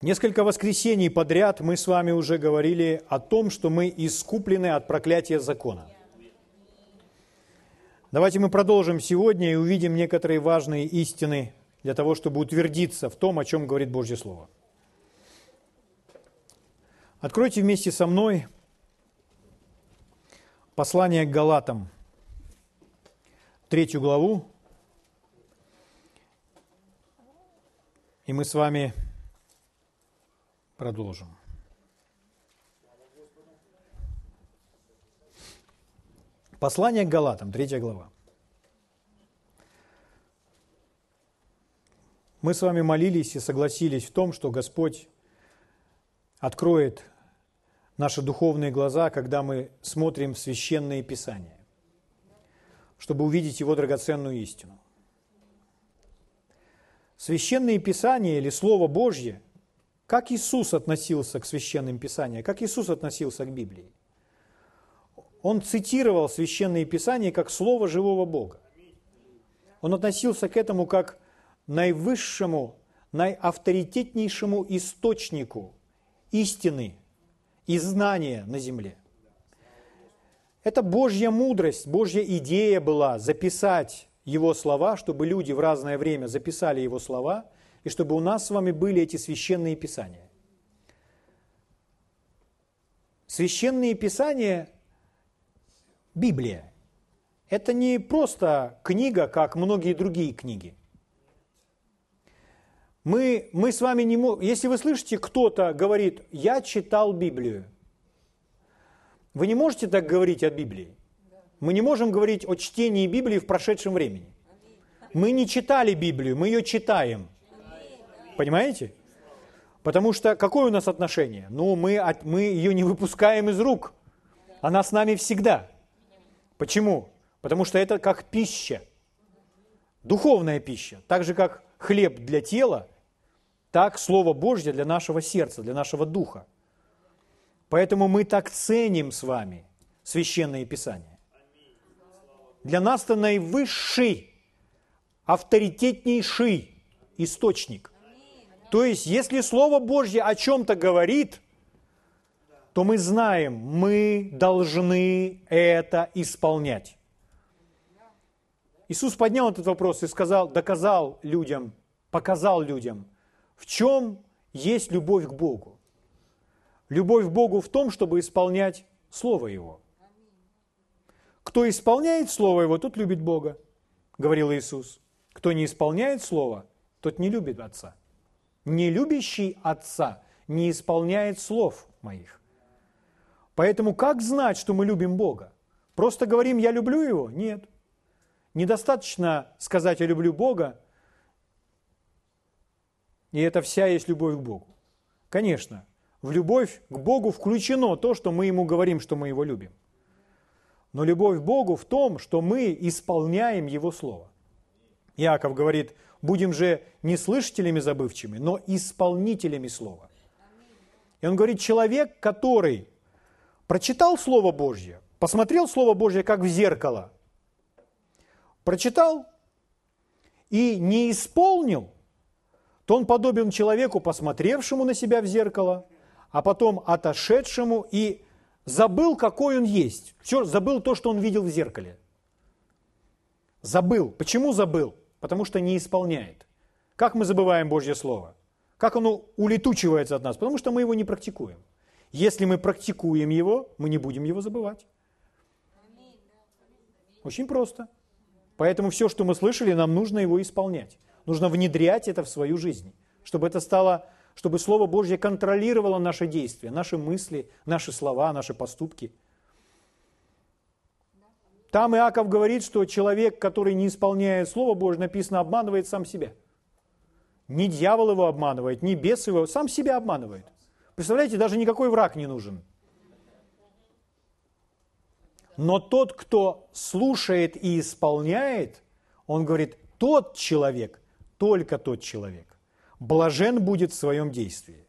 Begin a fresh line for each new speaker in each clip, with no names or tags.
Несколько воскресений подряд мы с вами уже говорили о том, что мы искуплены от проклятия закона. Давайте мы продолжим сегодня и увидим некоторые важные истины для того, чтобы утвердиться в том, о чем говорит Божье Слово. Откройте вместе со мной послание к Галатам, третью главу, и мы с вами продолжим. Послание к Галатам, третья глава. Мы с вами молились и согласились в том, что Господь откроет наши духовные глаза, когда мы смотрим в священные писания, чтобы увидеть Его драгоценную истину. Священные писания или Слово Божье, как Иисус относился к священным писаниям, как Иисус относился к Библии. Он цитировал священные писания как Слово живого Бога. Он относился к этому как наивысшему, наиавторитетнейшему источнику истины и знания на земле. Это Божья мудрость, Божья идея была записать Его слова, чтобы люди в разное время записали Его слова, и чтобы у нас с вами были эти священные писания. Священные писания – Библия. Это не просто книга, как многие другие книги. Мы, мы с вами не можем... Если вы слышите, кто-то говорит, я читал Библию, вы не можете так говорить о Библии. Мы не можем говорить о чтении Библии в прошедшем времени. Мы не читали Библию, мы ее читаем. Понимаете? Потому что какое у нас отношение? Ну, мы, от, мы ее не выпускаем из рук. Она с нами всегда. Почему? Потому что это как пища. Духовная пища. Так же, как хлеб для тела – так Слово Божье для нашего сердца, для нашего духа. Поэтому мы так ценим с вами Священное Писание. Для нас это наивысший, авторитетнейший источник. То есть, если Слово Божье о чем-то говорит, то мы знаем, мы должны это исполнять. Иисус поднял этот вопрос и сказал, доказал людям, показал людям – в чем есть любовь к Богу? Любовь к Богу в том, чтобы исполнять Слово Его. Кто исполняет Слово Его, тот любит Бога, говорил Иисус. Кто не исполняет Слово, тот не любит Отца. Не любящий Отца не исполняет слов моих. Поэтому как знать, что мы любим Бога? Просто говорим «я люблю Его»? Нет. Недостаточно сказать «я люблю Бога», и это вся есть любовь к Богу. Конечно, в любовь к Богу включено то, что мы Ему говорим, что мы Его любим. Но любовь к Богу в том, что мы исполняем Его Слово. Иаков говорит, будем же не слышателями забывчивыми, но исполнителями Слова. И он говорит, человек, который прочитал Слово Божье, посмотрел Слово Божье как в зеркало, прочитал и не исполнил – то он подобен человеку, посмотревшему на себя в зеркало, а потом отошедшему и забыл, какой он есть. Все, забыл то, что он видел в зеркале. Забыл. Почему забыл? Потому что не исполняет. Как мы забываем Божье Слово? Как оно улетучивается от нас? Потому что мы его не практикуем. Если мы практикуем его, мы не будем его забывать. Очень просто. Поэтому все, что мы слышали, нам нужно его исполнять. Нужно внедрять это в свою жизнь, чтобы это стало, чтобы Слово Божье контролировало наши действия, наши мысли, наши слова, наши поступки. Там Иаков говорит, что человек, который не исполняет Слово Божье, написано, обманывает сам себя. Не дьявол его обманывает, не бес его, сам себя обманывает. Представляете, даже никакой враг не нужен. Но тот, кто слушает и исполняет, он говорит, тот человек только тот человек. Блажен будет в своем действии.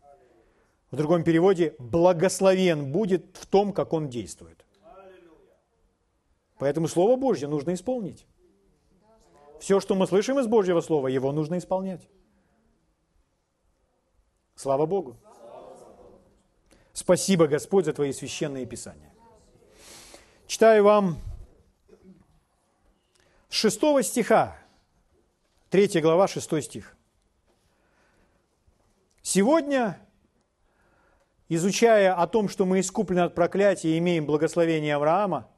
В другом переводе, благословен будет в том, как он действует. Поэтому Слово Божье нужно исполнить. Все, что мы слышим из Божьего Слова, его нужно исполнять. Слава Богу. Спасибо, Господь, за Твои священные писания. Читаю вам с 6 стиха, 3 глава, 6 стих. Сегодня, изучая о том, что мы искуплены от проклятия и имеем благословение Авраама,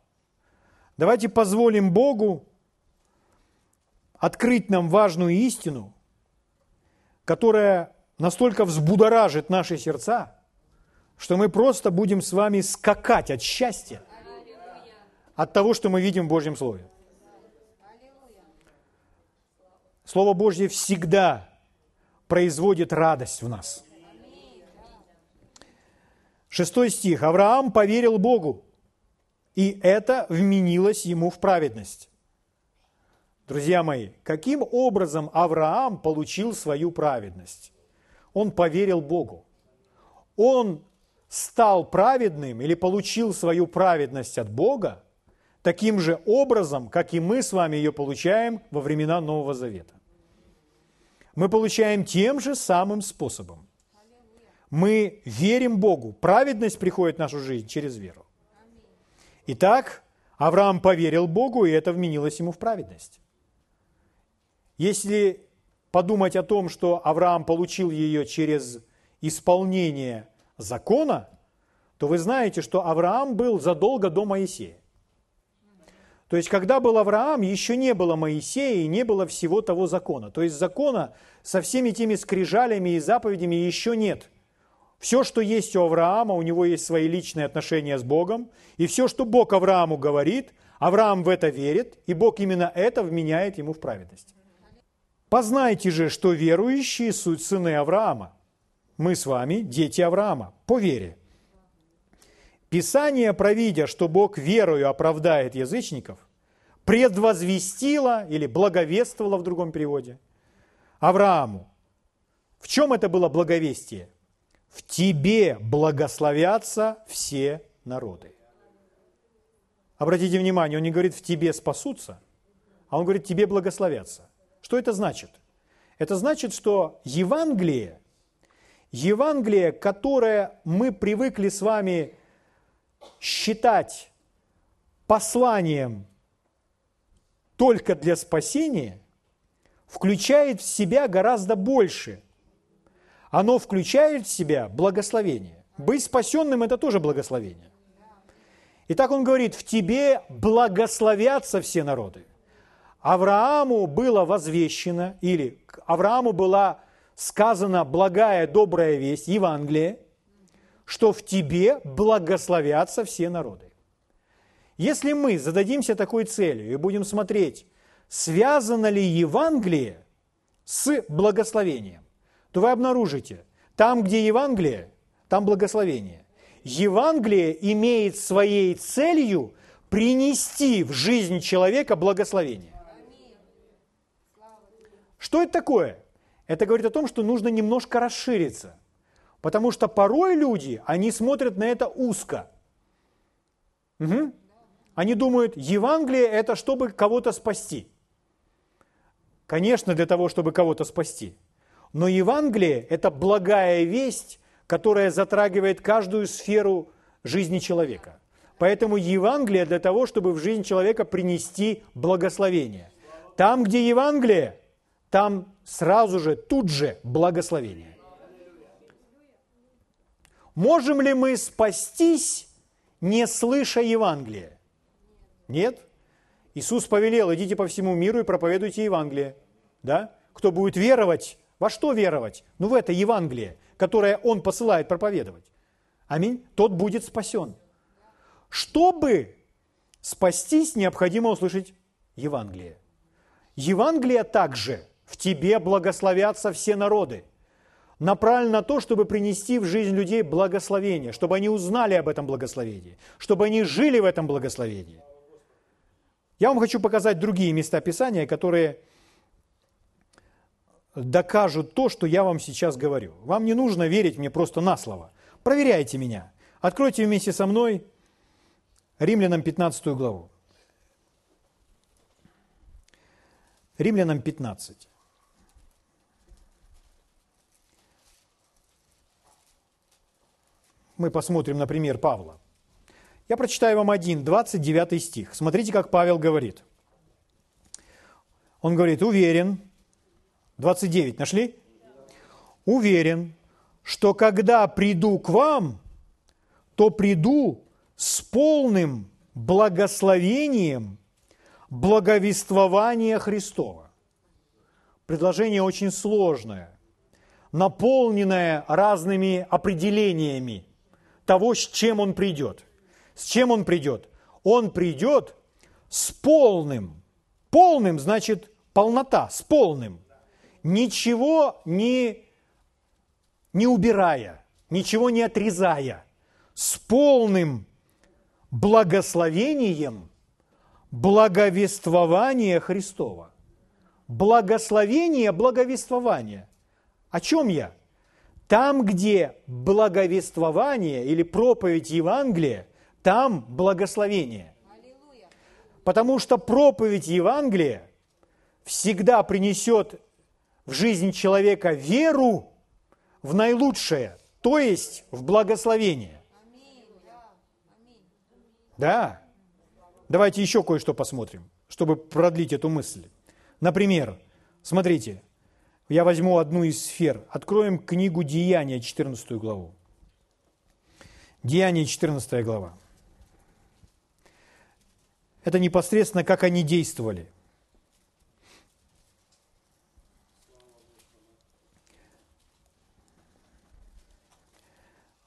давайте позволим Богу открыть нам важную истину, которая настолько взбудоражит наши сердца, что мы просто будем с вами скакать от счастья, от того, что мы видим в Божьем Слове. Слово Божье всегда производит радость в нас. Шестой стих. Авраам поверил Богу, и это вменилось ему в праведность. Друзья мои, каким образом Авраам получил свою праведность? Он поверил Богу. Он стал праведным или получил свою праведность от Бога таким же образом, как и мы с вами ее получаем во времена Нового Завета. Мы получаем тем же самым способом. Мы верим Богу. Праведность приходит в нашу жизнь через веру. Итак, Авраам поверил Богу, и это вменилось ему в праведность. Если подумать о том, что Авраам получил ее через исполнение закона, то вы знаете, что Авраам был задолго до Моисея. То есть, когда был Авраам, еще не было Моисея и не было всего того закона. То есть, закона со всеми теми скрижалями и заповедями еще нет. Все, что есть у Авраама, у него есть свои личные отношения с Богом. И все, что Бог Аврааму говорит, Авраам в это верит, и Бог именно это вменяет ему в праведность. Познайте же, что верующие – суть сыны Авраама. Мы с вами – дети Авраама, по вере. Писание, провидя, что Бог верою оправдает язычников, предвозвестило или благовествовало в другом переводе Аврааму. В чем это было благовестие? В тебе благословятся все народы. Обратите внимание, он не говорит «в тебе спасутся», а он говорит «тебе благословятся». Что это значит? Это значит, что Евангелие, Евангелие, которое мы привыкли с вами считать посланием только для спасения, включает в себя гораздо больше. Оно включает в себя благословение. Быть спасенным – это тоже благословение. Итак, он говорит, в тебе благословятся все народы. Аврааму было возвещено, или Аврааму была сказана благая, добрая весть, Евангелие, что в тебе благословятся все народы. Если мы зададимся такой целью и будем смотреть, связано ли Евангелие с благословением, то вы обнаружите, там, где Евангелие, там благословение. Евангелие имеет своей целью принести в жизнь человека благословение. Что это такое? Это говорит о том, что нужно немножко расшириться. Потому что порой люди, они смотрят на это узко. Угу. Они думают, Евангелие – это чтобы кого-то спасти. Конечно, для того, чтобы кого-то спасти. Но Евангелие – это благая весть, которая затрагивает каждую сферу жизни человека. Поэтому Евангелие для того, чтобы в жизнь человека принести благословение. Там, где Евангелие, там сразу же, тут же благословение. Можем ли мы спастись, не слыша Евангелия? Нет. Иисус повелел, идите по всему миру и проповедуйте Евангелие. Да? Кто будет веровать, во что веровать? Ну, в это Евангелие, которое Он посылает проповедовать. Аминь. Тот будет спасен. Чтобы спастись, необходимо услышать Евангелие. Евангелие также в тебе благословятся все народы. Направлен на то, чтобы принести в жизнь людей благословение, чтобы они узнали об этом благословении, чтобы они жили в этом благословении. Я вам хочу показать другие места Писания, которые докажут то, что я вам сейчас говорю. Вам не нужно верить мне просто на слово. Проверяйте меня. Откройте вместе со мной Римлянам 15 главу. Римлянам 15. мы посмотрим на пример Павла. Я прочитаю вам один, 29 стих. Смотрите, как Павел говорит. Он говорит, уверен, 29, нашли? Уверен, что когда приду к вам, то приду с полным благословением благовествования Христова. Предложение очень сложное, наполненное разными определениями того, с чем он придет. С чем он придет? Он придет с полным. Полным значит полнота, с полным. Ничего не, не убирая, ничего не отрезая. С полным благословением благовествования Христова благословение, благовествование. О чем я? Там, где благовествование или проповедь Евангелия, там благословение. Потому что проповедь Евангелия всегда принесет в жизнь человека веру в наилучшее, то есть в благословение. Да. Давайте еще кое-что посмотрим, чтобы продлить эту мысль. Например, смотрите, я возьму одну из сфер. Откроем книгу Деяния, 14 главу. Деяние, 14 глава. Это непосредственно, как они действовали.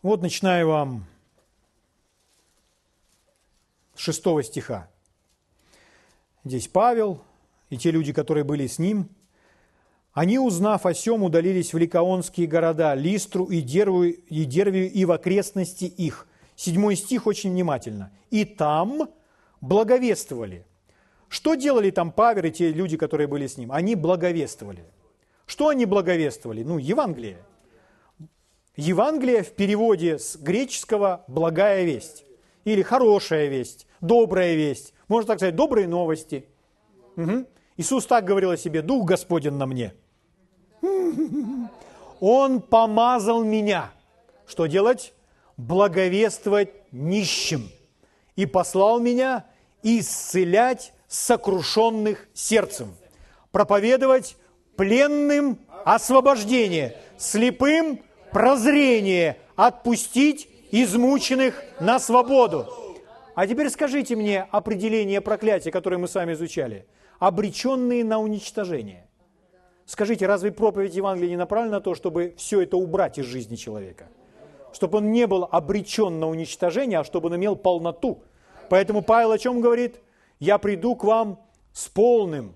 Вот начинаю вам с шестого стиха. Здесь Павел, и те люди, которые были с ним, они, узнав о сем, удалились в ликаонские города, Листру и Дервию, и Дервию и в окрестности их. Седьмой стих очень внимательно. «И там благовествовали». Что делали там Павел и те люди, которые были с ним? Они благовествовали. Что они благовествовали? Ну, Евангелие. Евангелие в переводе с греческого «благая весть» или «хорошая весть», «добрая весть». Можно так сказать, «добрые новости». Угу. Иисус так говорил о себе, Дух Господень на мне. Он помазал меня. Что делать? Благовествовать нищим. И послал меня исцелять сокрушенных сердцем. Проповедовать пленным освобождение, слепым прозрение, отпустить измученных на свободу. А теперь скажите мне определение проклятия, которое мы с вами изучали – обреченные на уничтожение. Скажите, разве проповедь Евангелия не направлена на то, чтобы все это убрать из жизни человека? Чтобы он не был обречен на уничтожение, а чтобы он имел полноту. Поэтому Павел о чем говорит? Я приду к вам с полным,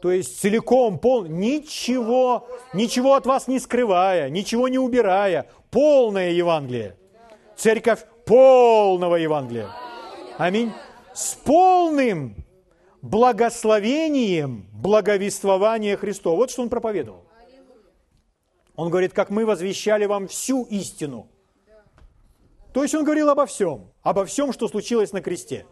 то есть целиком, пол, ничего, ничего от вас не скрывая, ничего не убирая, полное Евангелие. Церковь полного Евангелия. Аминь. С полным благословением благовествования Христова. Вот что он проповедовал. Он говорит, как мы возвещали вам всю истину. То есть он говорил обо всем, обо всем, что случилось на кресте.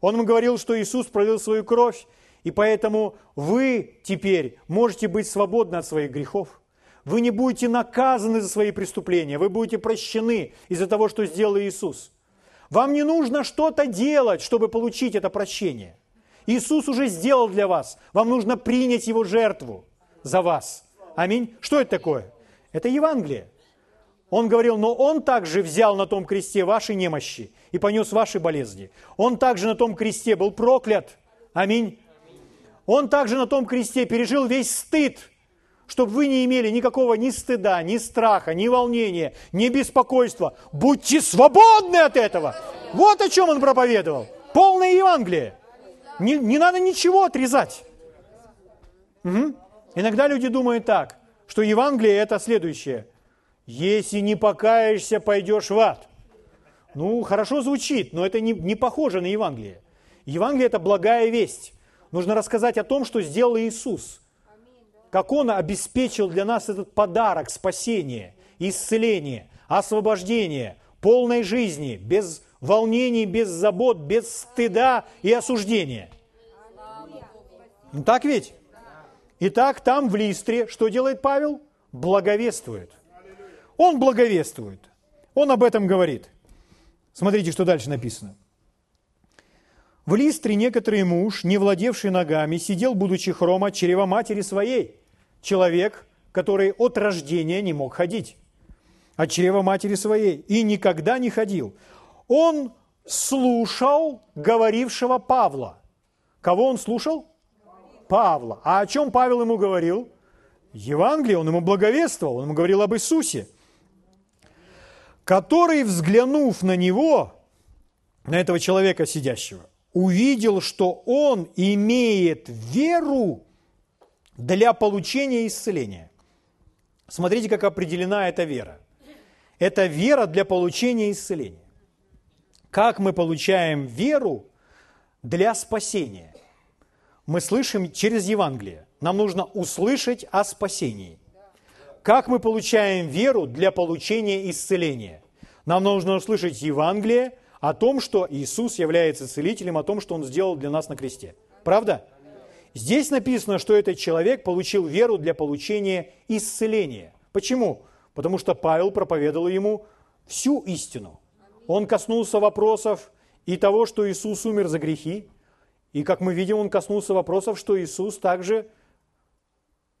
Он говорил, что Иисус пролил свою кровь, и поэтому вы теперь можете быть свободны от своих грехов. Вы не будете наказаны за свои преступления, вы будете прощены из-за того, что сделал Иисус. Вам не нужно что-то делать, чтобы получить это прощение. Иисус уже сделал для вас. Вам нужно принять Его жертву за вас. Аминь. Что это такое? Это Евангелие. Он говорил, но Он также взял на том кресте ваши немощи и понес ваши болезни. Он также на том кресте был проклят. Аминь. Он также на том кресте пережил весь стыд, чтобы вы не имели никакого ни стыда, ни страха, ни волнения, ни беспокойства. Будьте свободны от этого. Вот о чем он проповедовал. Полное Евангелие. Не, не надо ничего отрезать. Угу. Иногда люди думают так, что Евангелие это следующее. Если не покаешься, пойдешь в ад. Ну, хорошо звучит, но это не, не похоже на Евангелие. Евангелие – это благая весть. Нужно рассказать о том, что сделал Иисус. Как Он обеспечил для нас этот подарок спасения, исцеления, освобождения, полной жизни, без волнений, без забот, без стыда и осуждения. Так ведь? Итак, там в Листре что делает Павел? Благовествует. Он благовествует. Он об этом говорит. Смотрите, что дальше написано. В Листре некоторый муж, не владевший ногами, сидел, будучи хрома, чрева матери своей. Человек, который от рождения не мог ходить. От чрева матери своей. И никогда не ходил. Он слушал говорившего Павла. Кого он слушал? Павла. А о чем Павел ему говорил? Евангелие, он ему благовествовал, он ему говорил об Иисусе, который, взглянув на него, на этого человека сидящего, увидел, что он имеет веру для получения исцеления. Смотрите, как определена эта вера. Это вера для получения исцеления. Как мы получаем веру для спасения? Мы слышим через Евангелие. Нам нужно услышать о спасении. Как мы получаем веру для получения исцеления? Нам нужно услышать Евангелие о том, что Иисус является целителем, о том, что Он сделал для нас на кресте. Правда? Здесь написано, что этот человек получил веру для получения исцеления. Почему? Потому что Павел проповедовал ему всю истину. Он коснулся вопросов и того, что Иисус умер за грехи, и, как мы видим, он коснулся вопросов, что Иисус также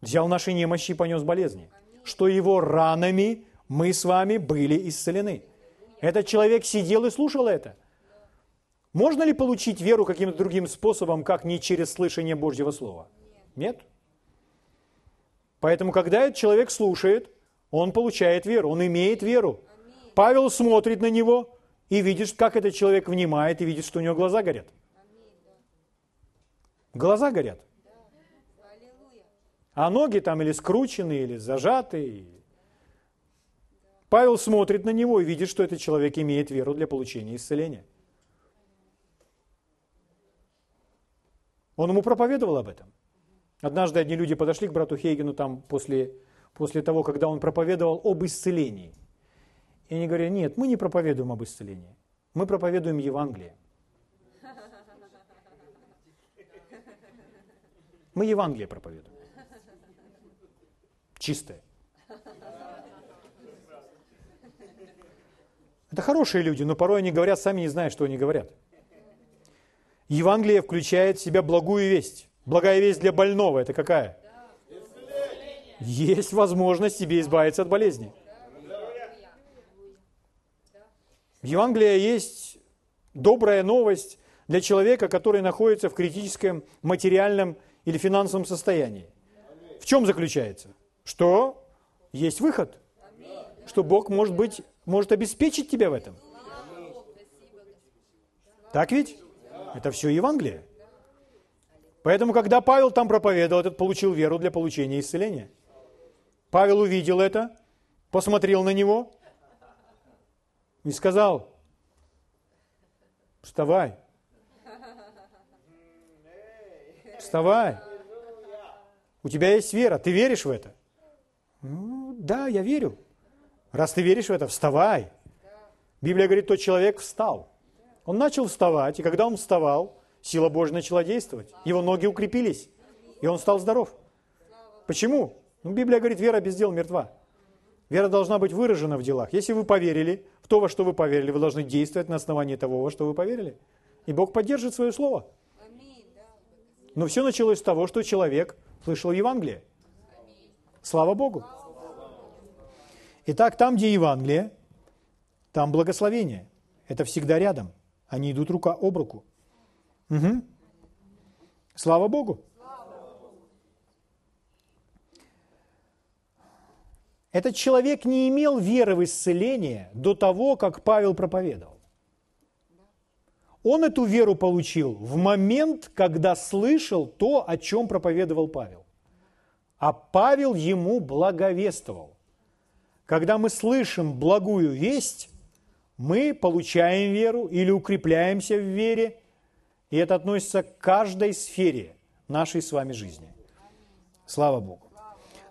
взял наши немощи и понес болезни, что его ранами мы с вами были исцелены. Этот человек сидел и слушал это. Можно ли получить веру каким-то другим способом, как не через слышание Божьего Слова? Нет. Поэтому, когда этот человек слушает, он получает веру, он имеет веру. Павел смотрит на него и видит, как этот человек внимает, и видит, что у него глаза горят. Глаза горят. А ноги там или скручены, или зажаты, Павел смотрит на него и видит, что этот человек имеет веру для получения исцеления. Он ему проповедовал об этом. Однажды одни люди подошли к брату Хейгену там после, после того, когда он проповедовал об исцелении. И они говорят, нет, мы не проповедуем об исцелении. Мы проповедуем Евангелие. Мы Евангелие проповедуем. Чистое. Это хорошие люди, но порой они говорят, сами не зная, что они говорят. Евангелие включает в себя благую весть. Благая весть для больного – это какая? Есть возможность тебе избавиться от болезни. В Евангелии есть добрая новость для человека, который находится в критическом материальном или финансовом состоянии. В чем заключается? Что есть выход. Что Бог может быть может обеспечить тебя в этом. Так ведь? Это все Евангелие. Поэтому, когда Павел там проповедовал, этот получил веру для получения исцеления. Павел увидел это, посмотрел на него и сказал, вставай, вставай, у тебя есть вера, ты веришь в это? Ну, да, я верю. Раз ты веришь в это, вставай. Библия говорит, тот человек встал. Он начал вставать, и когда он вставал, сила Божья начала действовать. Его ноги укрепились, и он стал здоров. Почему? Ну, Библия говорит, вера без дел мертва. Вера должна быть выражена в делах. Если вы поверили в то, во что вы поверили, вы должны действовать на основании того, во что вы поверили. И Бог поддержит свое слово. Но все началось с того, что человек слышал Евангелие. Слава Богу. Итак, там, где Евангелие, там благословение. Это всегда рядом. Они идут рука об руку. Угу. Слава Богу. Этот человек не имел веры в исцеление до того, как Павел проповедовал. Он эту веру получил в момент, когда слышал то, о чем проповедовал Павел. А Павел ему благовествовал. Когда мы слышим благую весть, мы получаем веру или укрепляемся в вере, и это относится к каждой сфере нашей с вами жизни. Слава Богу.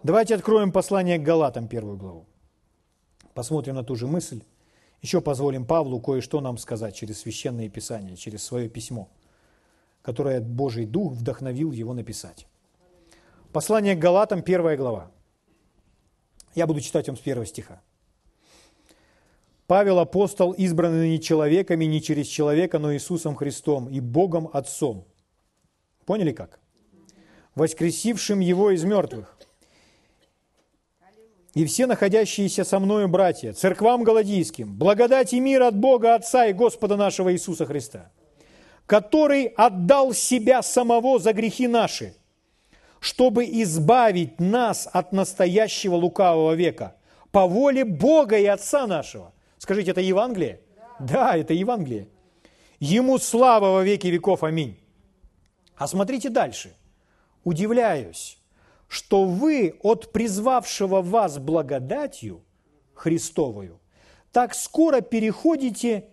Давайте откроем послание к Галатам, первую главу. Посмотрим на ту же мысль. Еще позволим Павлу кое-что нам сказать через священное писание, через свое письмо, которое Божий Дух вдохновил его написать. Послание к Галатам, первая глава. Я буду читать вам с первого стиха. Павел апостол, избранный не человеками, не через человека, но Иисусом Христом и Богом Отцом. Поняли как? Воскресившим его из мертвых. И все находящиеся со мною братья, церквам галадийским, благодать и мир от Бога Отца и Господа нашего Иисуса Христа, который отдал себя самого за грехи наши, чтобы избавить нас от настоящего лукавого века, по воле Бога и Отца нашего. Скажите, это Евангелие? Да, да это Евангелие. Ему слава во веки веков. Аминь. А смотрите дальше. Удивляюсь, что вы от призвавшего вас благодатью Христовую так скоро переходите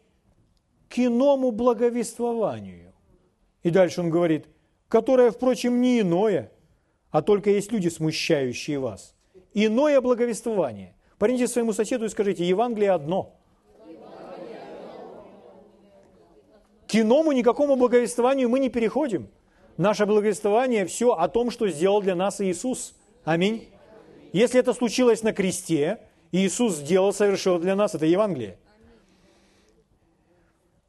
к иному благовествованию. И дальше он говорит, которое, впрочем, не иное, а только есть люди, смущающие вас. Иное благовествование. Парните своему соседу и скажите, Евангелие одно. К иному никакому благовествованию мы не переходим. Наше благовествование все о том, что сделал для нас Иисус. Аминь. Если это случилось на кресте, Иисус сделал, совершил для нас, это Евангелие.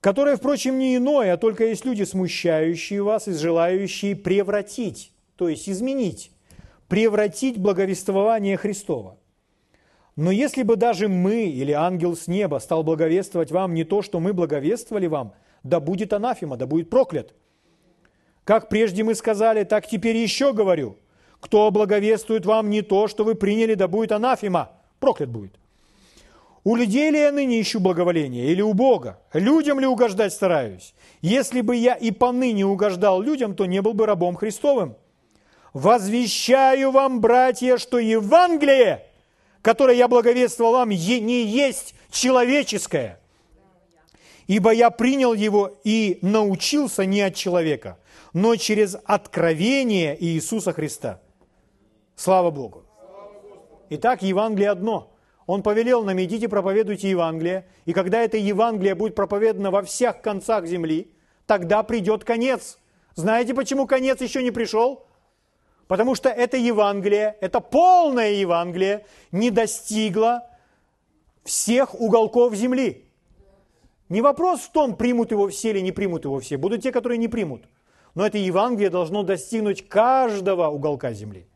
Которое, впрочем, не иное, а только есть люди, смущающие вас и желающие превратить, то есть изменить, превратить благовествование Христова. Но если бы даже мы или ангел с неба стал благовествовать вам не то, что мы благовествовали вам, да будет анафема, да будет проклят – как прежде мы сказали, так теперь еще говорю. Кто благовествует вам не то, что вы приняли, да будет анафема, проклят будет. У людей ли я ныне ищу благоволения, или у Бога? Людям ли угождать стараюсь? Если бы я и поныне угождал людям, то не был бы рабом Христовым. Возвещаю вам, братья, что Евангелие, которое я благовествовал вам, не есть человеческое. Ибо я принял его и научился не от человека, но через откровение Иисуса Христа. Слава Богу! Итак, Евангелие одно. Он повелел нам, идите проповедуйте Евангелие, и когда это Евангелие будет проповедано во всех концах земли, тогда придет конец. Знаете, почему конец еще не пришел? Потому что это Евангелие, это полное Евангелие не достигло всех уголков земли. Не вопрос в том, примут его все или не примут его все. Будут те, которые не примут – но это Евангелие должно достигнуть каждого уголка земли.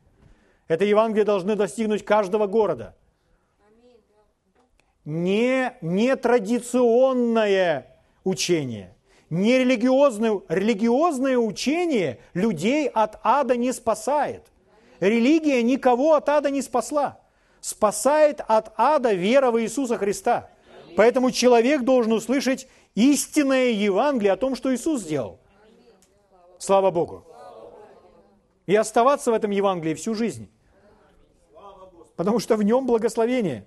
Это Евангелие должно достигнуть каждого города. Не, не традиционное учение, не религиозное, религиозное учение людей от ада не спасает. Религия никого от ада не спасла. Спасает от ада вера в Иисуса Христа. Поэтому человек должен услышать истинное Евангелие о том, что Иисус сделал. Слава Богу. И оставаться в этом Евангелии всю жизнь. Потому что в нем благословение.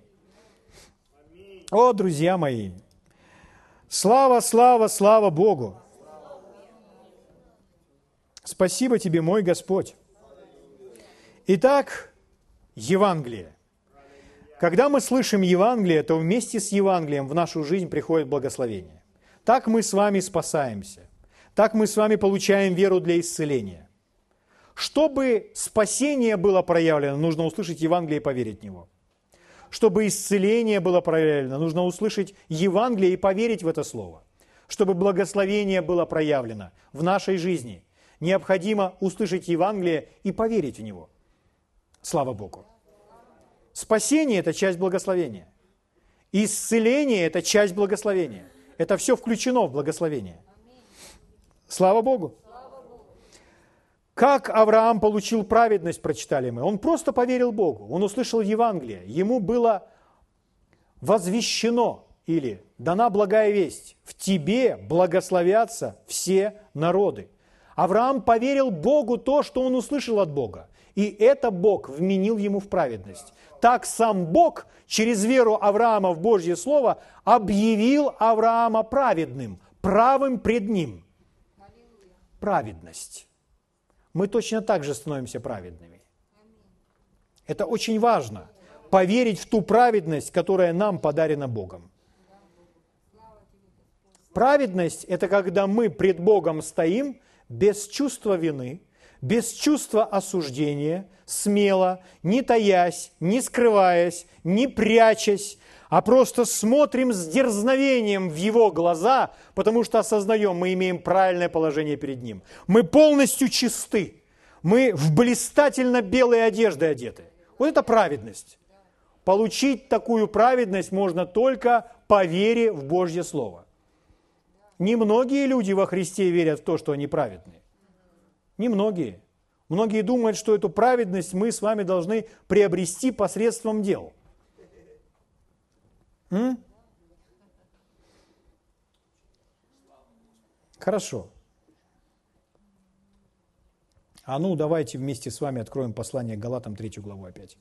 О, друзья мои, слава, слава, слава Богу. Спасибо тебе, мой Господь. Итак, Евангелие. Когда мы слышим Евангелие, то вместе с Евангелием в нашу жизнь приходит благословение. Так мы с вами спасаемся. Так мы с вами получаем веру для исцеления. Чтобы спасение было проявлено, нужно услышать Евангелие и поверить в него. Чтобы исцеление было проявлено, нужно услышать Евангелие и поверить в это слово. Чтобы благословение было проявлено в нашей жизни, необходимо услышать Евангелие и поверить в него. Слава Богу. Спасение – это часть благословения. Исцеление – это часть благословения. Это все включено в благословение. Слава Богу. Как Авраам получил праведность, прочитали мы. Он просто поверил Богу. Он услышал Евангелие. Ему было возвещено или дана благая весть. В тебе благословятся все народы. Авраам поверил Богу то, что он услышал от Бога. И это Бог вменил ему в праведность. Так сам Бог через веру Авраама в Божье Слово объявил Авраама праведным, правым пред ним – праведность. Мы точно так же становимся праведными. Это очень важно. Поверить в ту праведность, которая нам подарена Богом. Праведность – это когда мы пред Богом стоим без чувства вины, без чувства осуждения, смело, не таясь, не скрываясь, не прячась, а просто смотрим с дерзновением в Его глаза, потому что осознаем, мы имеем правильное положение перед Ним. Мы полностью чисты. Мы в блистательно белые одежды одеты. Вот это праведность. Получить такую праведность можно только по вере в Божье Слово. Немногие люди во Христе верят в то, что они праведные. Немногие. Многие думают, что эту праведность мы с вами должны приобрести посредством дел. М? Хорошо. А ну, давайте вместе с вами откроем послание Галатам, третью главу опять.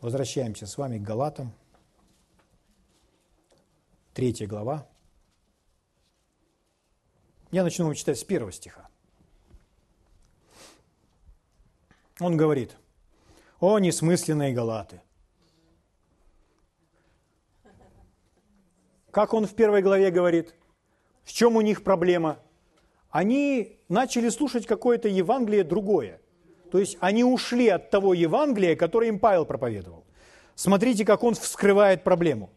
Возвращаемся с вами к Галатам. Третья глава. Я начну вам читать с первого стиха. Он говорит, «О, несмысленные галаты! Как он в первой главе говорит, в чем у них проблема? Они начали слушать какое-то Евангелие другое. То есть они ушли от того Евангелия, которое им Павел проповедовал. Смотрите, как он вскрывает проблему.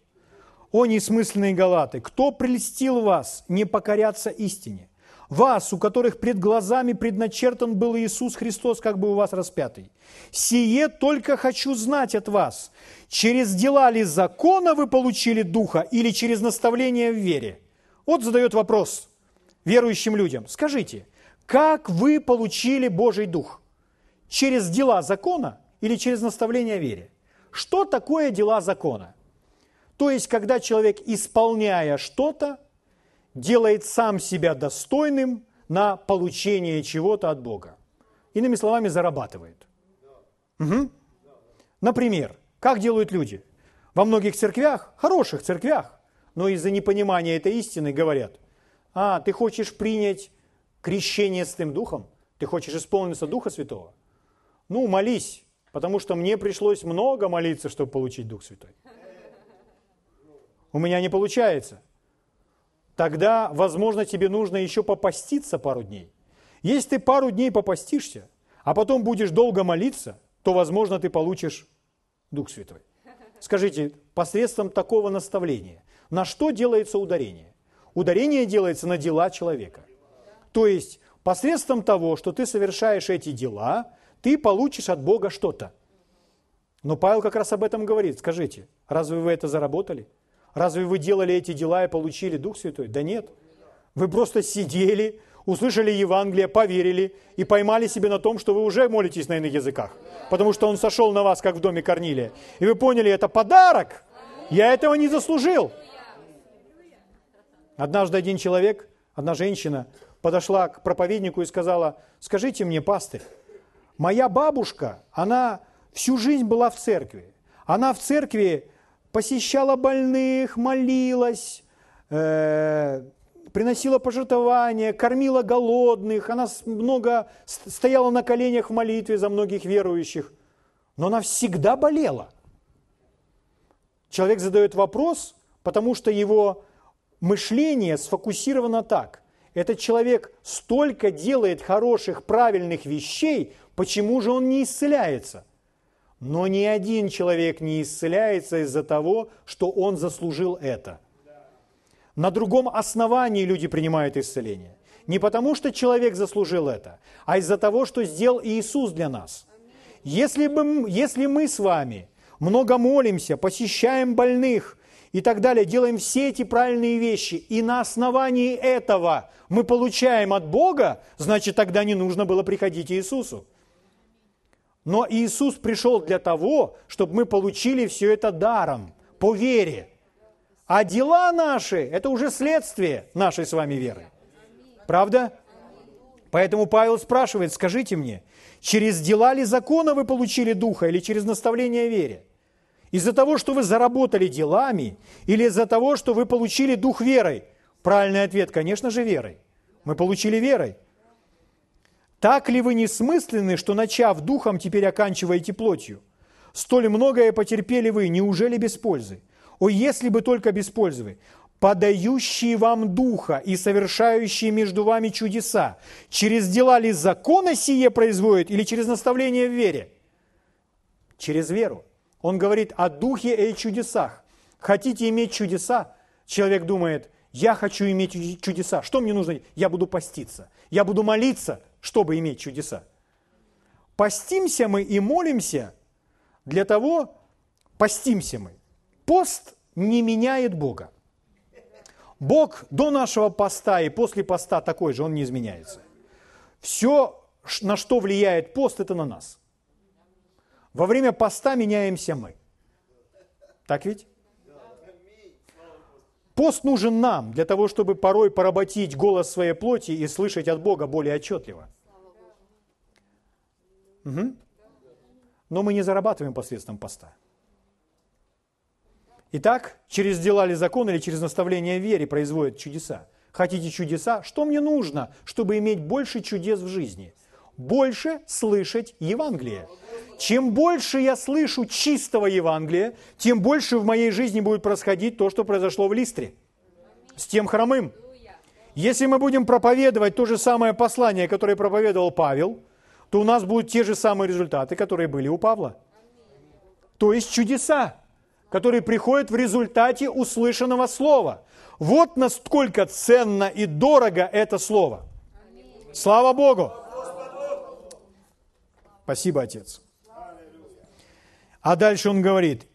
«О, несмысленные галаты, кто прельстил вас не покоряться истине? Вас, у которых пред глазами предначертан был Иисус Христос, как бы у вас распятый. Сие только хочу знать от вас, через дела ли закона вы получили Духа или через наставление в вере?» Вот задает вопрос верующим людям. Скажите, как вы получили Божий Дух? Через дела закона или через наставление в вере? Что такое дела закона? То есть, когда человек, исполняя что-то, делает сам себя достойным на получение чего-то от Бога. Иными словами, зарабатывает. Угу. Например, как делают люди? Во многих церквях, хороших церквях, но из-за непонимания этой истины говорят, а, ты хочешь принять крещение с тем Духом? Ты хочешь исполниться Духа Святого? Ну, молись, потому что мне пришлось много молиться, чтобы получить Дух Святой у меня не получается. Тогда, возможно, тебе нужно еще попаститься пару дней. Если ты пару дней попастишься, а потом будешь долго молиться, то, возможно, ты получишь Дух Святой. Скажите, посредством такого наставления, на что делается ударение? Ударение делается на дела человека. То есть, посредством того, что ты совершаешь эти дела, ты получишь от Бога что-то. Но Павел как раз об этом говорит. Скажите, разве вы это заработали? Разве вы делали эти дела и получили Дух Святой? Да нет. Вы просто сидели, услышали Евангелие, поверили и поймали себе на том, что вы уже молитесь на иных языках. Потому что Он сошел на вас, как в доме Корнилия. И вы поняли, это подарок. Я этого не заслужил. Однажды один человек, одна женщина подошла к проповеднику и сказала, скажите мне, пастырь, моя бабушка, она всю жизнь была в церкви. Она в церкви посещала больных, молилась, э, приносила пожертвования, кормила голодных, она много стояла на коленях в молитве за многих верующих, но она всегда болела. Человек задает вопрос, потому что его мышление сфокусировано так. Этот человек столько делает хороших, правильных вещей, почему же он не исцеляется? Но ни один человек не исцеляется из-за того, что он заслужил это. На другом основании люди принимают исцеление. Не потому, что человек заслужил это, а из-за того, что сделал Иисус для нас. Если, бы, если мы с вами много молимся, посещаем больных и так далее, делаем все эти правильные вещи, и на основании этого мы получаем от Бога, значит, тогда не нужно было приходить Иисусу. Но Иисус пришел для того, чтобы мы получили все это даром, по вере. А дела наши – это уже следствие нашей с вами веры. Правда? Поэтому Павел спрашивает, скажите мне, через дела ли закона вы получили Духа или через наставление вере? Из-за того, что вы заработали делами или из-за того, что вы получили Дух верой? Правильный ответ, конечно же, верой. Мы получили верой. Так ли вы несмысленны, что, начав духом, теперь оканчиваете плотью? Столь многое потерпели вы, неужели без пользы? О, если бы только без пользы подающие вам духа и совершающие между вами чудеса, через дела ли закона сие производит или через наставление в вере? Через веру. Он говорит о духе и чудесах. Хотите иметь чудеса? Человек думает, я хочу иметь чудеса. Что мне нужно? Я буду поститься. Я буду молиться, чтобы иметь чудеса. Постимся мы и молимся для того, постимся мы. Пост не меняет Бога. Бог до нашего поста и после поста такой же, он не изменяется. Все, на что влияет пост, это на нас. Во время поста меняемся мы. Так ведь? Пост нужен нам для того, чтобы порой поработить голос своей плоти и слышать от Бога более отчетливо. Угу. Но мы не зарабатываем посредством поста. Итак, через дела ли закон или через наставление вере производят чудеса. Хотите чудеса? Что мне нужно, чтобы иметь больше чудес в жизни? Больше слышать Евангелие. Чем больше я слышу чистого Евангелия, тем больше в моей жизни будет происходить то, что произошло в Листре с тем хромым. Если мы будем проповедовать то же самое послание, которое проповедовал Павел, то у нас будут те же самые результаты, которые были у Павла. То есть чудеса который приходит в результате услышанного слова. Вот насколько ценно и дорого это слово. Слава Богу! Спасибо, Отец. А дальше он говорит,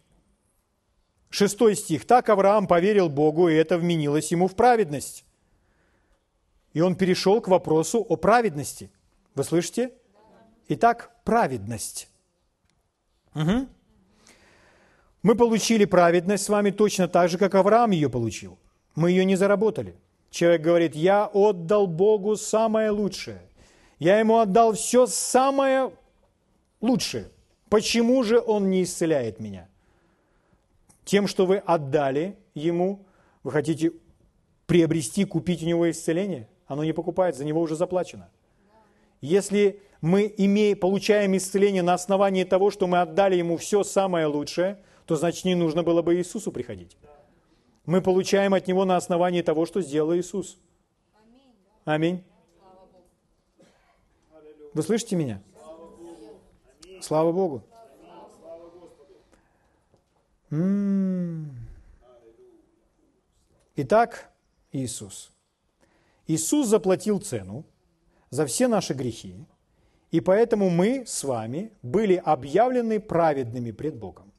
шестой стих. «Так Авраам поверил Богу, и это вменилось ему в праведность». И он перешел к вопросу о праведности. Вы слышите? Итак, праведность. Угу. Мы получили праведность с вами точно так же, как Авраам ее получил. Мы ее не заработали. Человек говорит, я отдал Богу самое лучшее. Я ему отдал все самое лучшее. Почему же он не исцеляет меня? Тем, что вы отдали ему, вы хотите приобрести, купить у него исцеление? Оно не покупает, за него уже заплачено. Если мы имеем, получаем исцеление на основании того, что мы отдали ему все самое лучшее – то значит не нужно было бы Иисусу приходить. Мы получаем от Него на основании того, что сделал Иисус. Аминь. Вы слышите меня? Слава Богу. Итак, Иисус. Иисус заплатил цену за все наши грехи, и поэтому мы с вами были объявлены праведными пред Богом.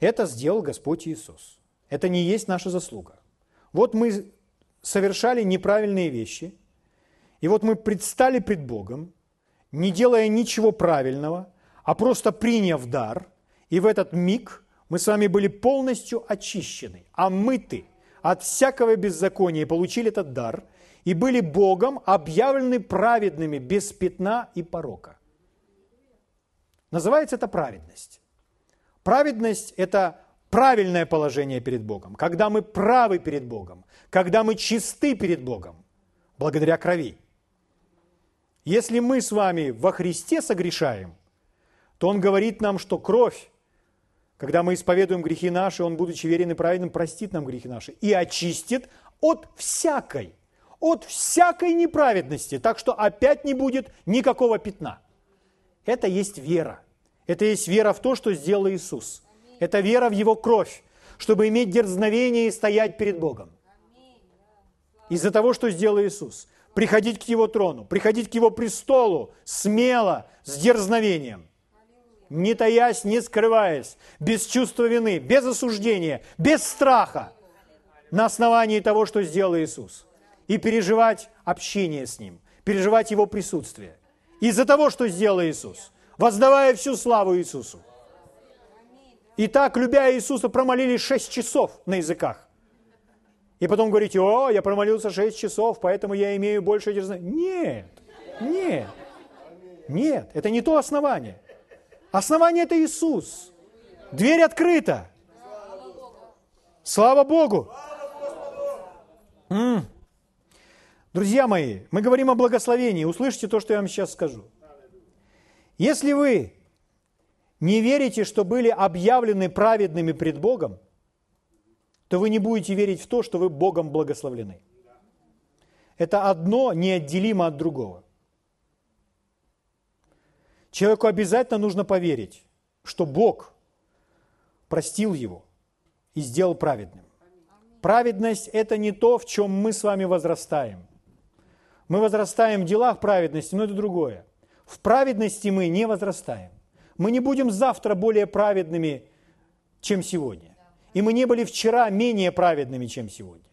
Это сделал Господь Иисус. Это не есть наша заслуга. Вот мы совершали неправильные вещи, и вот мы предстали пред Богом, не делая ничего правильного, а просто приняв дар, и в этот миг мы с вами были полностью очищены, омыты от всякого беззакония, и получили этот дар, и были Богом объявлены праведными без пятна и порока. Называется это праведность. Праведность – это правильное положение перед Богом, когда мы правы перед Богом, когда мы чисты перед Богом, благодаря крови. Если мы с вами во Христе согрешаем, то Он говорит нам, что кровь, когда мы исповедуем грехи наши, Он, будучи верен и праведным, простит нам грехи наши и очистит от всякой, от всякой неправедности, так что опять не будет никакого пятна. Это есть вера. Это есть вера в то, что сделал Иисус. Это вера в Его кровь, чтобы иметь дерзновение и стоять перед Богом. Из-за того, что сделал Иисус. Приходить к Его трону, приходить к Его престолу смело, с дерзновением. Не таясь, не скрываясь, без чувства вины, без осуждения, без страха, на основании того, что сделал Иисус. И переживать общение с Ним, переживать Его присутствие. Из-за того, что сделал Иисус воздавая всю славу Иисусу. И так, любя Иисуса, промолились шесть часов на языках. И потом говорите, о, я промолился шесть часов, поэтому я имею больше дерзновения. Нет, нет, нет, это не то основание. Основание – это Иисус. Дверь открыта. Слава Богу. М-м. Друзья мои, мы говорим о благословении. Услышьте то, что я вам сейчас скажу. Если вы не верите, что были объявлены праведными пред Богом, то вы не будете верить в то, что вы Богом благословлены. Это одно неотделимо от другого. Человеку обязательно нужно поверить, что Бог простил его и сделал праведным. Праведность – это не то, в чем мы с вами возрастаем. Мы возрастаем в делах праведности, но это другое. В праведности мы не возрастаем. Мы не будем завтра более праведными, чем сегодня. И мы не были вчера менее праведными, чем сегодня.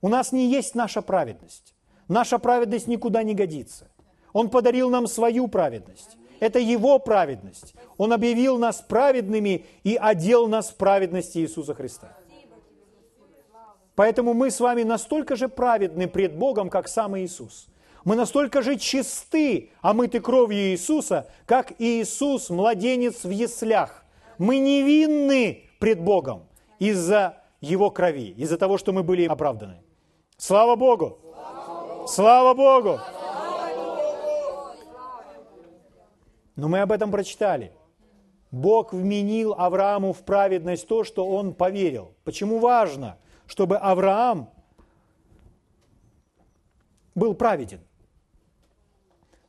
У нас не есть наша праведность. Наша праведность никуда не годится. Он подарил нам свою праведность. Это Его праведность. Он объявил нас праведными и одел нас в праведности Иисуса Христа. Поэтому мы с вами настолько же праведны пред Богом, как сам Иисус. Мы настолько же чисты, омыты кровью Иисуса, как Иисус, младенец в яслях. Мы невинны пред Богом из-за Его крови, из-за того, что мы были оправданы. Слава Богу! Слава Богу! Но мы об этом прочитали. Бог вменил Аврааму в праведность то, что он поверил. Почему важно, чтобы Авраам был праведен?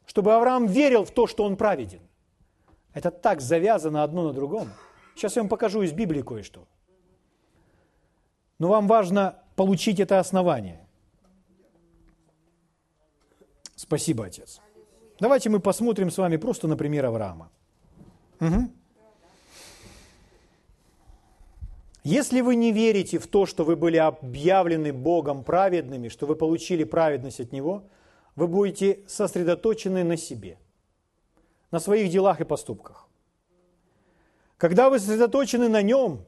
Чтобы Авраам верил в то, что он праведен. Это так завязано одно на другом. Сейчас я вам покажу из Библии кое-что. Но вам важно получить это основание. Спасибо, Отец. Давайте мы посмотрим с вами просто на пример Авраама. Угу. Если вы не верите в то, что вы были объявлены Богом праведными, что вы получили праведность от Него, вы будете сосредоточены на себе, на своих делах и поступках. Когда вы сосредоточены на Нем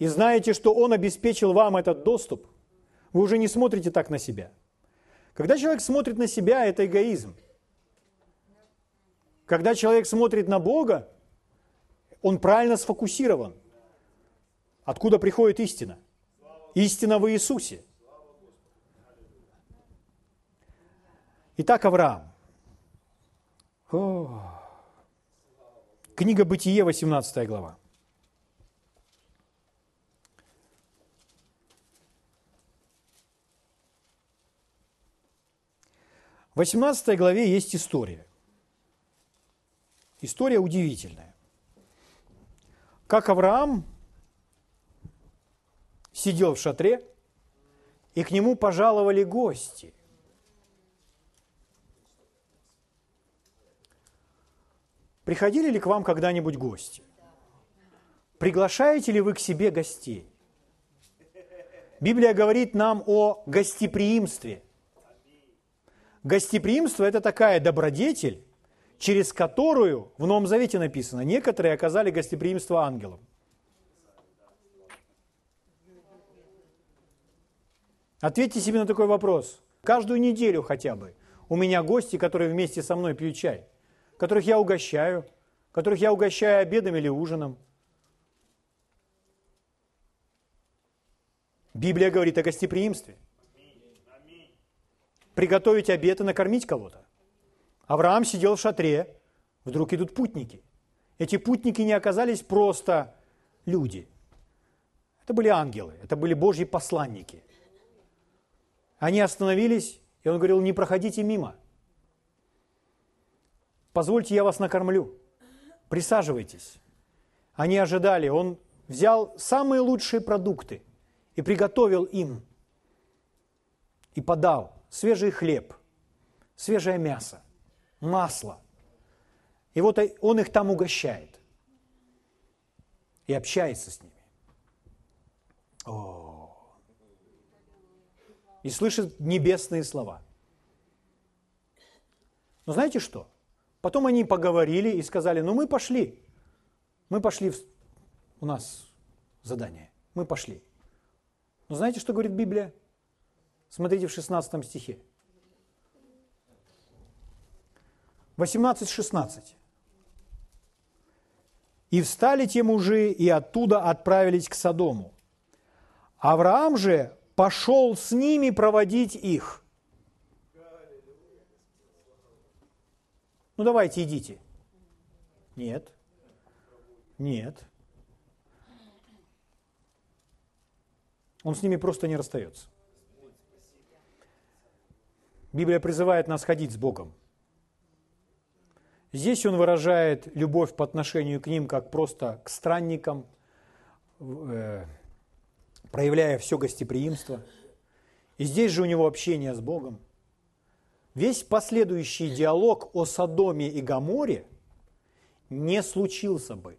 и знаете, что Он обеспечил вам этот доступ, вы уже не смотрите так на себя. Когда человек смотрит на себя, это эгоизм – когда человек смотрит на Бога, он правильно сфокусирован. Откуда приходит истина? Истина в Иисусе. Итак, Авраам. О. Книга Бытие, 18 глава. 18 главе есть история. История удивительная. Как Авраам сидел в шатре, и к нему пожаловали гости. Приходили ли к вам когда-нибудь гости? Приглашаете ли вы к себе гостей? Библия говорит нам о гостеприимстве. Гостеприимство – это такая добродетель, через которую в Новом Завете написано, некоторые оказали гостеприимство ангелам. Ответьте себе на такой вопрос. Каждую неделю хотя бы у меня гости, которые вместе со мной пьют чай, которых я угощаю, которых я угощаю обедом или ужином. Библия говорит о гостеприимстве. Приготовить обед и накормить кого-то. Авраам сидел в шатре, вдруг идут путники. Эти путники не оказались просто люди. Это были ангелы, это были Божьи посланники. Они остановились, и он говорил, не проходите мимо. Позвольте, я вас накормлю. Присаживайтесь. Они ожидали. Он взял самые лучшие продукты и приготовил им. И подал свежий хлеб, свежее мясо масло. И вот он их там угощает и общается с ними. О. И слышит небесные слова. Но знаете что? Потом они поговорили и сказали, ну мы пошли. Мы пошли, в... у нас задание. Мы пошли. Но знаете, что говорит Библия? Смотрите в 16 стихе. 18-16. «И встали те мужи, и оттуда отправились к Содому. Авраам же пошел с ними проводить их». Ну давайте, идите. Нет. Нет. Он с ними просто не расстается. Библия призывает нас ходить с Богом. Здесь он выражает любовь по отношению к ним как просто к странникам, э, проявляя все гостеприимство. И здесь же у него общение с Богом. Весь последующий диалог о Содоме и Гаморе не случился бы,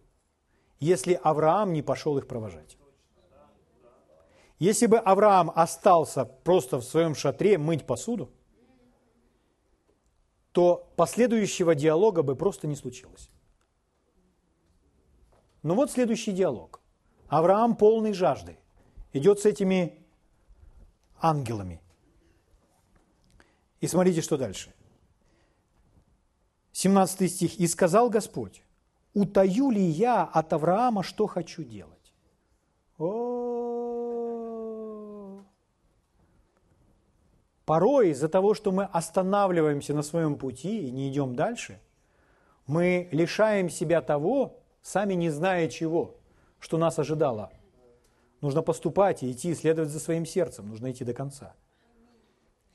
если Авраам не пошел их провожать. Если бы Авраам остался просто в своем шатре мыть посуду, то последующего диалога бы просто не случилось. Но вот следующий диалог. Авраам полный жажды идет с этими ангелами. И смотрите, что дальше. 17 стих. «И сказал Господь, утаю ли я от Авраама, что хочу делать?» О, Порой из-за того, что мы останавливаемся на своем пути и не идем дальше, мы лишаем себя того, сами не зная чего, что нас ожидало. Нужно поступать и идти, следовать за своим сердцем, нужно идти до конца.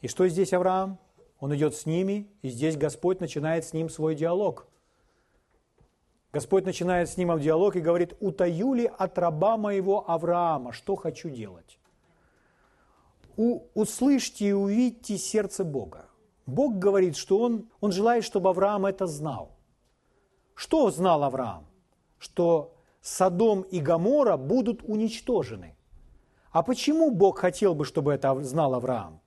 И что здесь Авраам? Он идет с ними, и здесь Господь начинает с ним свой диалог. Господь начинает с ним диалог и говорит, «Утаю ли от раба моего Авраама, что хочу делать?» Услышьте и увидьте сердце Бога. Бог говорит, что он, он желает, чтобы Авраам это знал. Что знал Авраам? Что Содом и Гамора будут уничтожены. А почему Бог хотел бы, чтобы это знал Авраам?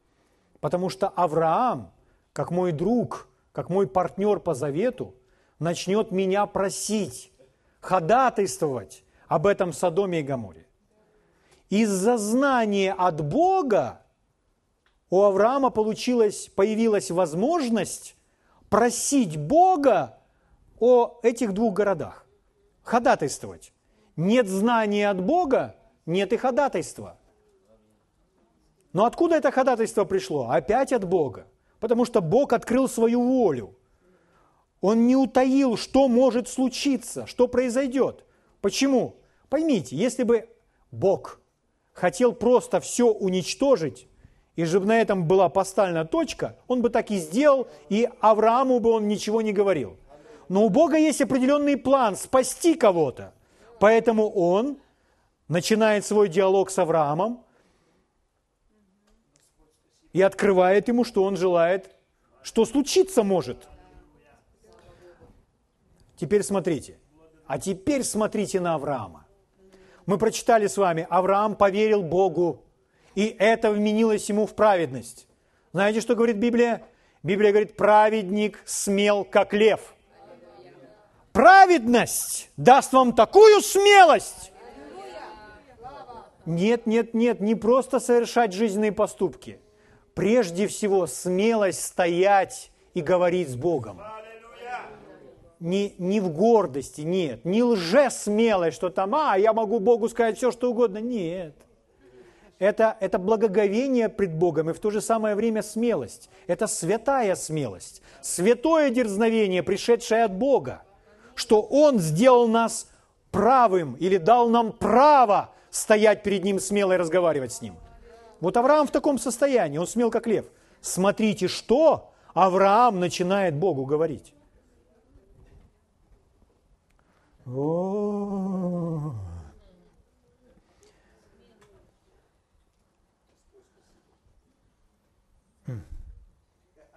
Потому что Авраам, как мой друг, как мой партнер по завету, начнет меня просить, ходатайствовать об этом Содоме и Гаморе. Из-за знания от Бога у Авраама получилась, появилась возможность просить Бога о этих двух городах, ходатайствовать. Нет знания от Бога, нет и ходатайства. Но откуда это ходатайство пришло? Опять от Бога. Потому что Бог открыл свою волю. Он не утаил, что может случиться, что произойдет. Почему? Поймите, если бы Бог хотел просто все уничтожить, и чтобы на этом была поставлена точка, он бы так и сделал, и Аврааму бы он ничего не говорил. Но у Бога есть определенный план спасти кого-то. Поэтому он начинает свой диалог с Авраамом, и открывает ему, что он желает, что случиться может. Теперь смотрите. А теперь смотрите на Авраама. Мы прочитали с вами, Авраам поверил Богу, и это вменилось ему в праведность. Знаете, что говорит Библия? Библия говорит, праведник смел, как лев. Праведность даст вам такую смелость. Нет, нет, нет, не просто совершать жизненные поступки – прежде всего смелость стоять и говорить с Богом. Не, не в гордости, нет. Не лже-смелость, что там, а, я могу Богу сказать все, что угодно. Нет. Это, это благоговение пред Богом и в то же самое время смелость. Это святая смелость, святое дерзновение, пришедшее от Бога, что Он сделал нас правым или дал нам право стоять перед Ним смело и разговаривать с Ним – вот Авраам в таком состоянии, он смел как лев. Смотрите, что Авраам начинает Богу говорить. О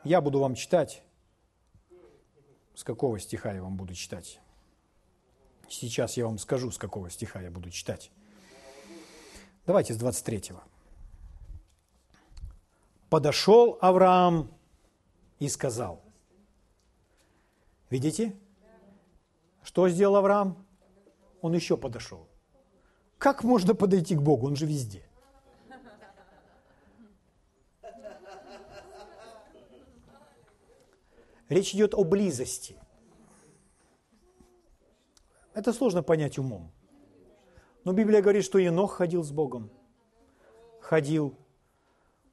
Я буду вам читать. С какого стиха я вам буду читать? Сейчас я вам скажу, с какого стиха я буду читать. Давайте с 23 подошел Авраам и сказал. Видите? Что сделал Авраам? Он еще подошел. Как можно подойти к Богу? Он же везде. Речь идет о близости. Это сложно понять умом. Но Библия говорит, что Енох ходил с Богом. Ходил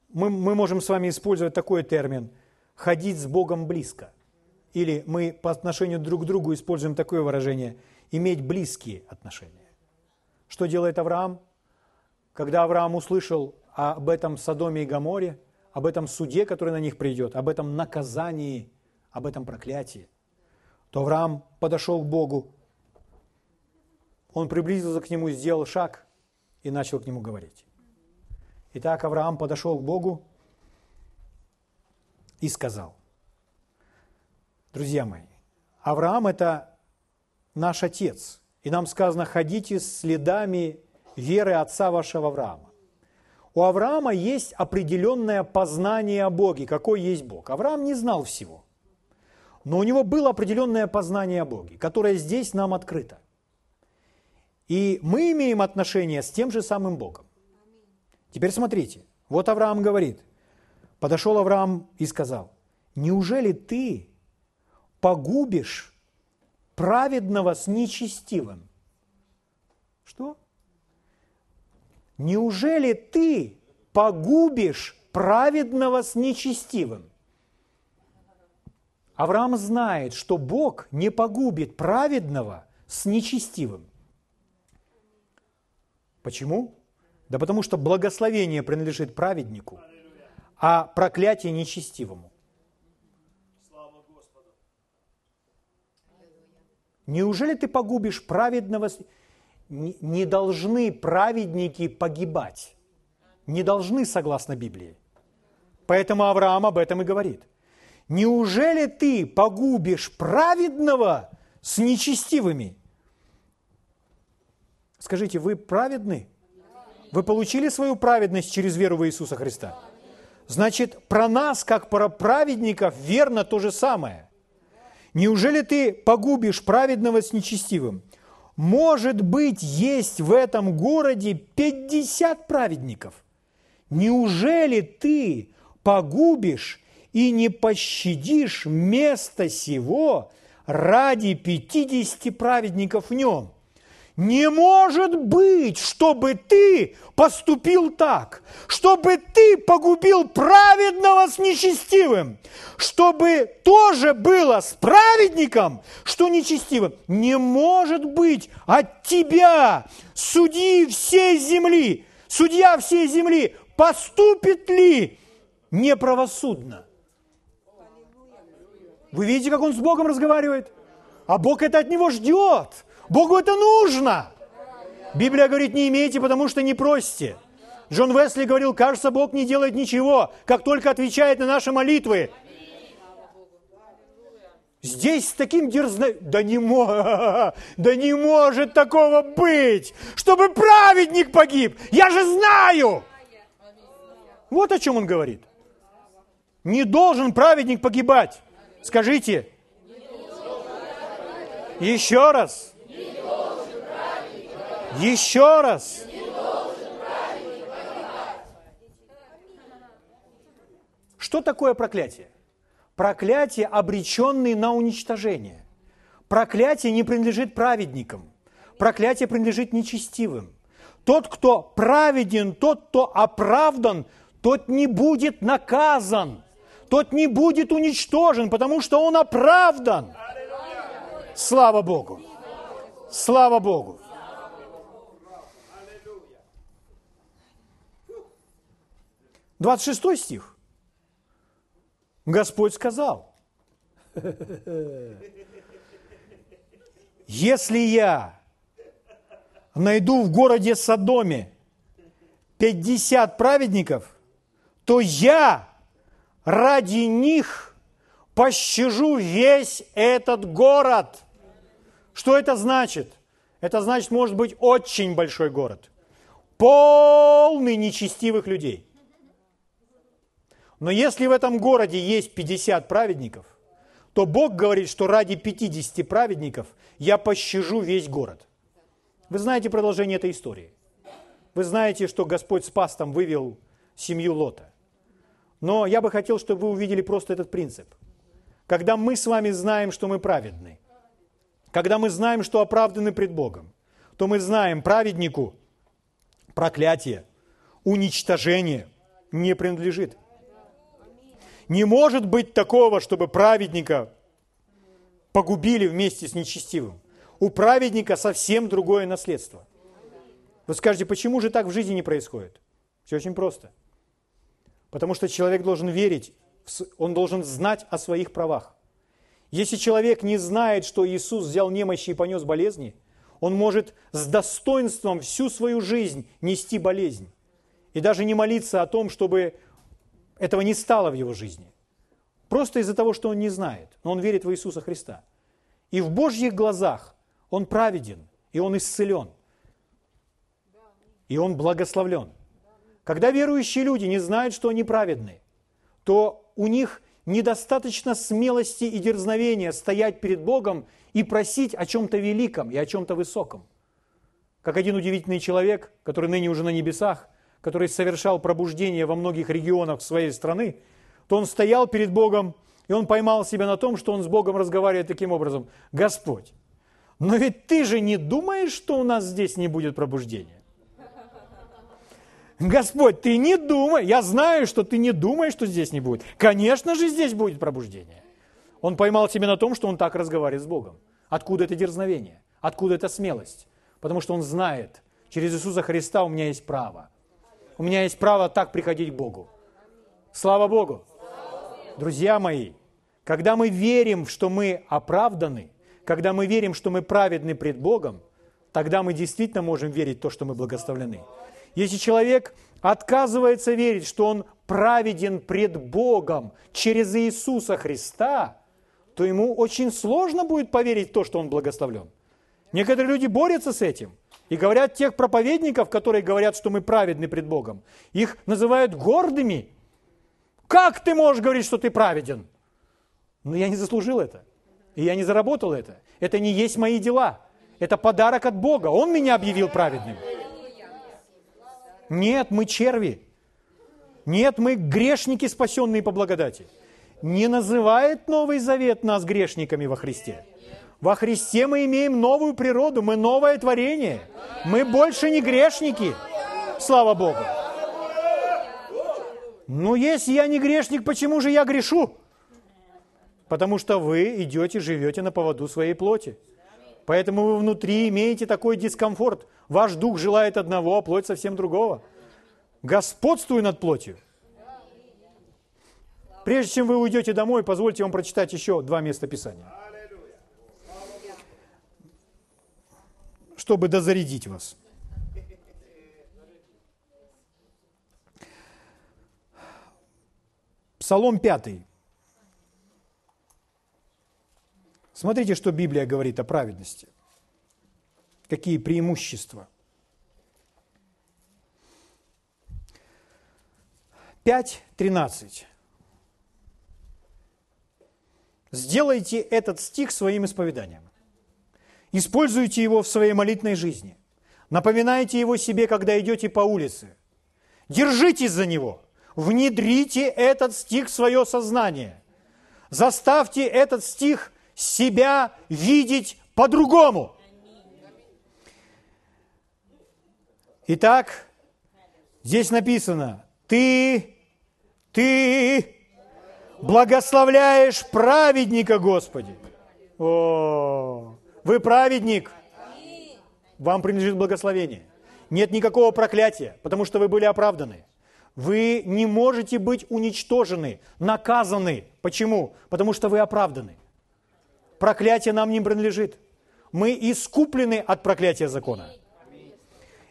мы, мы можем с вами использовать такой термин – ходить с Богом близко. Или мы по отношению друг к другу используем такое выражение – иметь близкие отношения. Что делает Авраам? Когда Авраам услышал об этом Содоме и Гаморе, об этом суде, который на них придет, об этом наказании, об этом проклятии, то Авраам подошел к Богу. Он приблизился к нему, сделал шаг и начал к нему говорить. Итак, Авраам подошел к Богу и сказал, друзья мои, Авраам – это наш отец, и нам сказано, ходите следами веры отца вашего Авраама. У Авраама есть определенное познание о Боге, какой есть Бог. Авраам не знал всего, но у него было определенное познание о Боге, которое здесь нам открыто. И мы имеем отношение с тем же самым Богом. Теперь смотрите, вот Авраам говорит, подошел Авраам и сказал, неужели ты погубишь праведного с нечестивым? Что? Неужели ты погубишь праведного с нечестивым? Авраам знает, что Бог не погубит праведного с нечестивым. Почему? Да потому что благословение принадлежит праведнику, а проклятие нечестивому. Неужели ты погубишь праведного? Не должны праведники погибать. Не должны, согласно Библии. Поэтому Авраам об этом и говорит. Неужели ты погубишь праведного с нечестивыми? Скажите, вы праведны? Вы получили свою праведность через веру в Иисуса Христа? Значит, про нас, как про праведников, верно то же самое. Неужели ты погубишь праведного с нечестивым? Может быть, есть в этом городе 50 праведников. Неужели ты погубишь и не пощадишь место сего ради 50 праведников в нем? Не может быть, чтобы ты поступил так, чтобы ты погубил праведного с нечестивым, чтобы тоже было с праведником, что нечестивым. Не может быть от тебя, судьи всей земли, судья всей земли, поступит ли неправосудно. Вы видите, как он с Богом разговаривает? А Бог это от него ждет. Богу это нужно. Библия говорит, не имейте, потому что не просите. Джон Весли говорил, кажется, Бог не делает ничего, как только отвечает на наши молитвы. Здесь с таким дерзно... Да не, мо... да не может такого быть, чтобы праведник погиб. Я же знаю. Вот о чем он говорит. Не должен праведник погибать. Скажите. Еще раз. Еще раз. Что такое проклятие? Проклятие, обреченный на уничтожение. Проклятие не принадлежит праведникам. Проклятие принадлежит нечестивым. Тот, кто праведен, тот, кто оправдан, тот не будет наказан. Тот не будет уничтожен, потому что он оправдан. Слава Богу! Слава Богу! 26 стих. Господь сказал, если я найду в городе Содоме 50 праведников, то я ради них пощажу весь этот город. Что это значит? Это значит, может быть, очень большой город, полный нечестивых людей. Но если в этом городе есть 50 праведников, то Бог говорит, что ради 50 праведников я пощажу весь город. Вы знаете продолжение этой истории. Вы знаете, что Господь спас там, вывел семью Лота. Но я бы хотел, чтобы вы увидели просто этот принцип. Когда мы с вами знаем, что мы праведны, когда мы знаем, что оправданы пред Богом, то мы знаем праведнику проклятие, уничтожение не принадлежит. Не может быть такого, чтобы праведника погубили вместе с нечестивым. У праведника совсем другое наследство. Вы скажете, почему же так в жизни не происходит? Все очень просто. Потому что человек должен верить, он должен знать о своих правах. Если человек не знает, что Иисус взял немощи и понес болезни, он может с достоинством всю свою жизнь нести болезнь. И даже не молиться о том, чтобы этого не стало в его жизни. Просто из-за того, что он не знает, но он верит в Иисуса Христа. И в Божьих глазах он праведен, и он исцелен, и он благословлен. Когда верующие люди не знают, что они праведны, то у них недостаточно смелости и дерзновения стоять перед Богом и просить о чем-то великом и о чем-то высоком. Как один удивительный человек, который ныне уже на небесах, который совершал пробуждение во многих регионах своей страны, то он стоял перед Богом, и он поймал себя на том, что он с Богом разговаривает таким образом. «Господь, но ведь ты же не думаешь, что у нас здесь не будет пробуждения?» Господь, ты не думай, я знаю, что ты не думаешь, что здесь не будет. Конечно же, здесь будет пробуждение. Он поймал себя на том, что он так разговаривает с Богом. Откуда это дерзновение? Откуда эта смелость? Потому что он знает, через Иисуса Христа у меня есть право. У меня есть право так приходить к Богу. Слава Богу! Друзья мои, когда мы верим, что мы оправданы, когда мы верим, что мы праведны пред Богом, тогда мы действительно можем верить в то, что мы благословлены. Если человек отказывается верить, что он праведен пред Богом через Иисуса Христа, то ему очень сложно будет поверить в то, что он благословлен. Некоторые люди борются с этим и говорят тех проповедников, которые говорят, что мы праведны пред Богом, их называют гордыми. Как ты можешь говорить, что ты праведен? Но я не заслужил это. И я не заработал это. Это не есть мои дела. Это подарок от Бога. Он меня объявил праведным. Нет, мы черви. Нет, мы грешники, спасенные по благодати. Не называет Новый Завет нас грешниками во Христе. Во Христе мы имеем новую природу, мы новое творение. Мы больше не грешники. Слава Богу. Ну, если я не грешник, почему же я грешу? Потому что вы идете, живете на поводу своей плоти. Поэтому вы внутри имеете такой дискомфорт. Ваш дух желает одного, а плоть совсем другого. Господствуй над плотью. Прежде чем вы уйдете домой, позвольте вам прочитать еще два места Писания. Чтобы дозарядить вас. Псалом 5. Смотрите, что Библия говорит о праведности. Какие преимущества. 5.13. Сделайте этот стих своим исповеданием. Используйте его в своей молитвной жизни. Напоминайте его себе, когда идете по улице. Держитесь за него. Внедрите этот стих в свое сознание. Заставьте этот стих себя видеть по-другому. Итак, здесь написано, ты, ты благословляешь праведника, Господи. О, вы праведник. Вам принадлежит благословение. Нет никакого проклятия, потому что вы были оправданы. Вы не можете быть уничтожены, наказаны. Почему? Потому что вы оправданы проклятие нам не принадлежит. Мы искуплены от проклятия закона.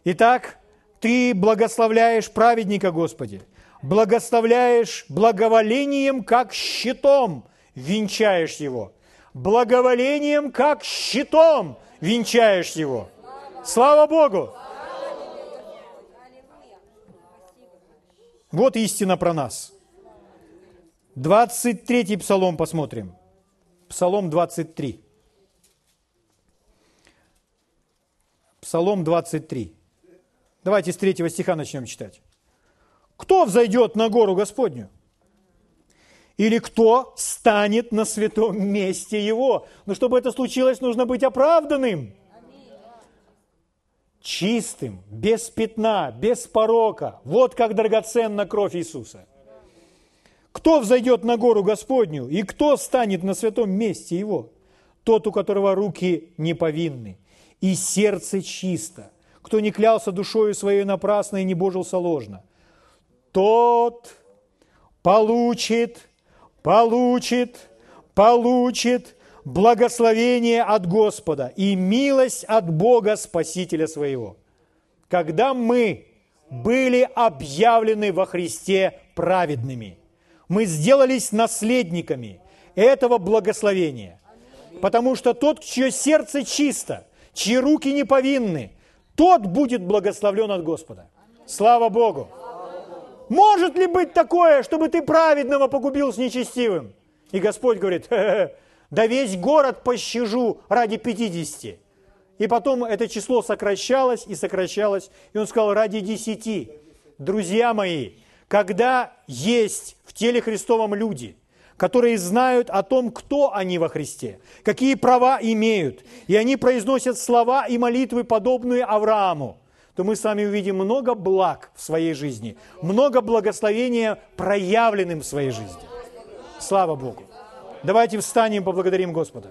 Итак, ты благословляешь праведника, Господи, благословляешь благоволением, как щитом венчаешь его. Благоволением, как щитом венчаешь его. Слава Богу! Вот истина про нас. 23-й псалом посмотрим. Псалом 23. Псалом 23. Давайте с третьего стиха начнем читать. Кто взойдет на гору Господню? Или кто станет на святом месте его? Но чтобы это случилось, нужно быть оправданным. Чистым, без пятна, без порока. Вот как драгоценна кровь Иисуса – кто взойдет на гору Господню и кто станет на святом месте его? Тот, у которого руки не повинны и сердце чисто, кто не клялся душою своей напрасно и не божился ложно. Тот получит, получит, получит благословение от Господа и милость от Бога Спасителя своего. Когда мы были объявлены во Христе праведными, мы сделались наследниками этого благословения. Потому что тот, чье сердце чисто, чьи руки не повинны, тот будет благословлен от Господа. Слава Богу! Может ли быть такое, чтобы ты праведного погубил с нечестивым? И Господь говорит, Хе -хе, да весь город пощажу ради 50. И потом это число сокращалось и сокращалось, и он сказал, ради 10. Друзья мои, когда есть в теле Христовом люди, которые знают о том, кто они во Христе, какие права имеют, и они произносят слова и молитвы, подобные Аврааму, то мы с вами увидим много благ в своей жизни, много благословения проявленным в своей жизни. Слава Богу! Давайте встанем и поблагодарим Господа.